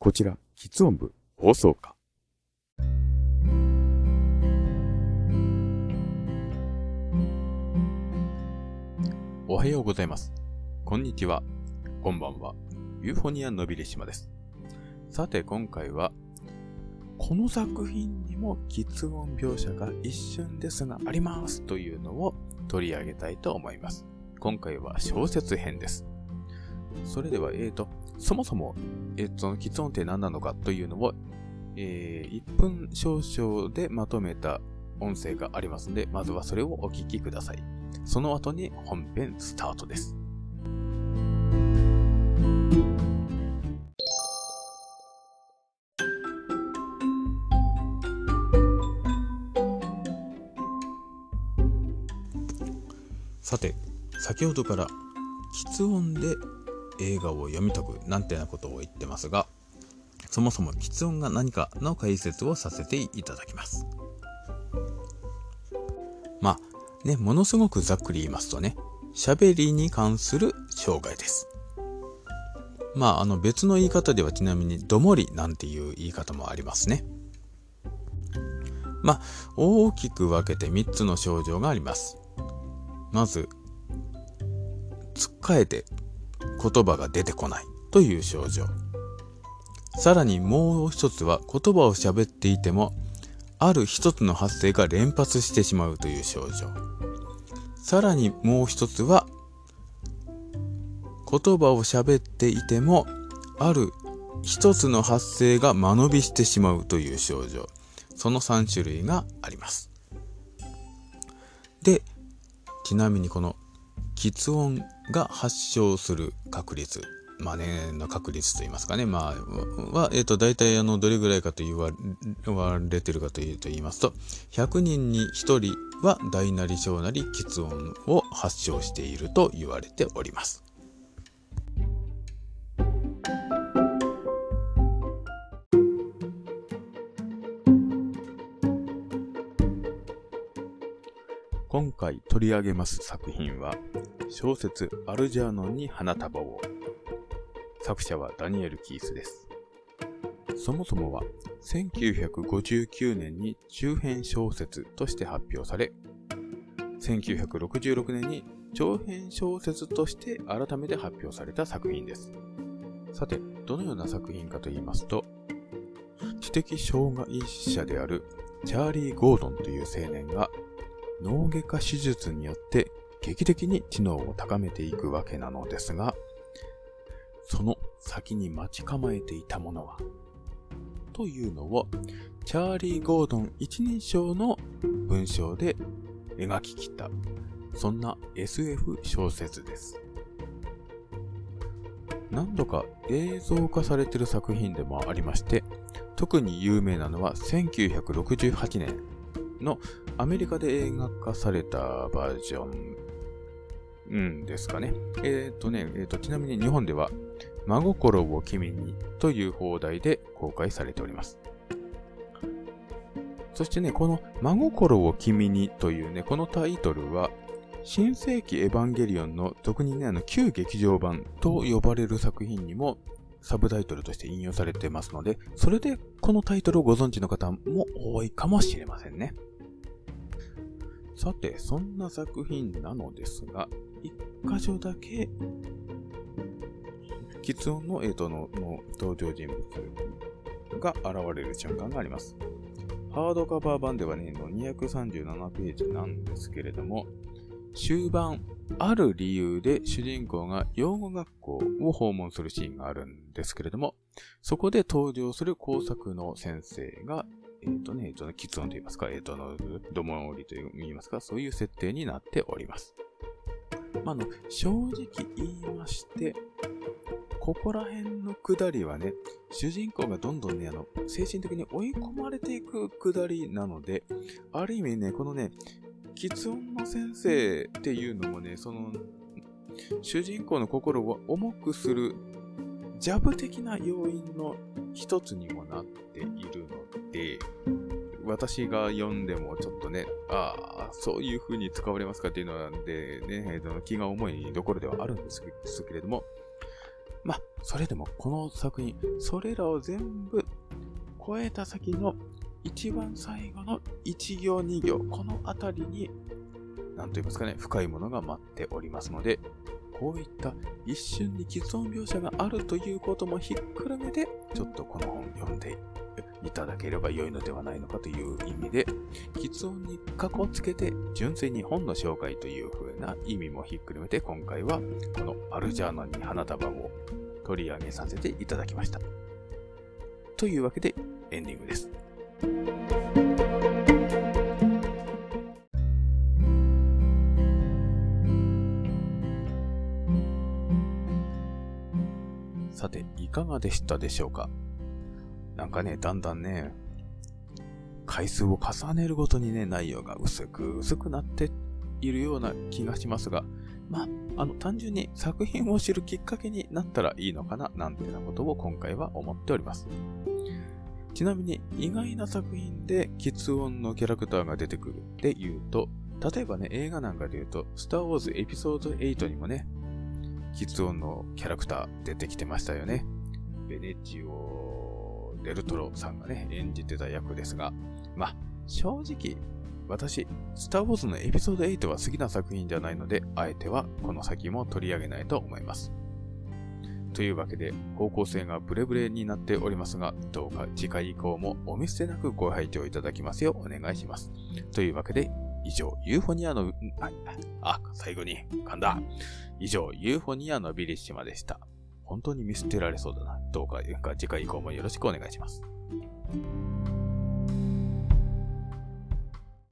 こちら、喫音部放送課。おはようございます。こんにちは。こんばんは。ユーフォニアのびれ島です。さて、今回は、この作品にも喫音描写が一瞬ですがありますというのを取り上げたいと思います。今回は小説編です。それでは、えーと、そもそも、えー、その喫音って何なのかというのを、えー、1分少々でまとめた音声がありますので、まずはそれをお聞きください。その後に本編スタートです。さて、先ほどから、喫音で映画を読み解くなんてなことを言ってますが、そもそも喫音が何かの解説をさせていただきます。まあ、ね、ものすごくざっくり言いますとね、喋りに関する障害です。まあ、あの別の言い方ではちなみに、どもりなんていう言い方もありますね。まあ、大きく分けて3つの症状があります。まず、つっかえて言葉が出てこないという症状。さらにもう一つは言葉を喋っていても、ある一つの発声が連発してしまうという症状。さらにもう一つは、言葉を喋っていても、ある一つの発声が間延びしてしまうという症状。その3種類があります。で、ちなみにこの喫音が発症する確率、まあね、の確率と言いますかね、まあ、は、えっ、ー、と、大体あの、どれぐらいかと言われてるかというと言いますと、100人に1人は大なり小なり喫音を発症していると言われております。今回取り上げます作品は小説アルジャーノンに花束を。作者はダニエル・キースです。そもそもは1959年に中編小説として発表され1966年に長編小説として改めて発表された作品です。さてどのような作品かと言いますと知的障害者であるチャーリー・ゴードンという青年が脳外科手術によって劇的に知能を高めていくわけなのですが、その先に待ち構えていたものは、というのを、チャーリー・ゴードン一人称の文章で描き切った、そんな SF 小説です。何度か映像化されている作品でもありまして、特に有名なのは1968年のアメリカで映画化されたバージョン、うんですかね。えっ、ー、とね、えっ、ー、と、ちなみに日本では、真心を君にという放題で公開されております。そしてね、この真心を君にというね、このタイトルは、新世紀エヴァンゲリオンの特にね、あの、旧劇場版と呼ばれる作品にもサブタイトルとして引用されてますので、それでこのタイトルをご存知の方も多いかもしれませんね。さて、そんな作品なのですが、一箇所だけ、喫音の、えー、とのの登場人物が現れる瞬間があります。ハードカバー版ではね、の237ページなんですけれども、終盤、ある理由で主人公が養護学校を訪問するシーンがあるんですけれども、そこで登場する工作の先生がえっ、ー、とね、えっ、ー、とね、喫音と言いますか、えっ、ー、と、の、どもりと言いますか、そういう設定になっております。まあ、の、正直言いまして、ここら辺の下りはね、主人公がどんどんね、あの、精神的に追い込まれていく下りなので、ある意味ね、このね、喫音の先生っていうのもね、その、主人公の心を重くするジャブ的な要因の一つにもなっているので、私が読んでもちょっとね、ああ、そういう風に使われますかっていうのはでね、気が重いところではあるんですけれども、まあ、それでもこの作品、それらを全部超えた先の一番最後の1行2行、このあたりに、なんと言いますかね、深いものが待っておりますので、こういった一瞬に喫音描写があるということもひっくるめて、ちょっとこの本読んでいただければ良いのではないのかという意味で、喫音に過去をつけて純粋に本の紹介という風な意味もひっくるめて、今回はこのアルジャーノに花束を取り上げさせていただきました。というわけでエンディングです。かがでしたでしょうか？なんかね、だんだんね、回数を重ねるごとにね、内容が薄く薄くなっているような気がしますが、まあ、の、単純に作品を知るきっかけになったらいいのかな、なんてなことを今回は思っております。ちなみに、意外な作品で、喫音のキャラクターが出てくるって言うと、例えばね、映画なんかで言うと、スターウォーズエピソード8にもね、喫音のキャラクター出てきてましたよね。ベネチオ・デルトロさんがね、演じてた役ですが、まあ、正直、私、スター・ウォーズのエピソード8は好きな作品じゃないので、あえてはこの先も取り上げないと思います。というわけで、方向性がブレブレになっておりますが、どうか次回以降もお見捨てなくご拝聴いただきますようお願いします。というわけで、以上、ユーフォニアの、あ、あ最後に噛んだ。以上、ユーフォニアのビリッシマでした。本当に見捨てられそうだな。どうか次回以降もよろしくお願いします。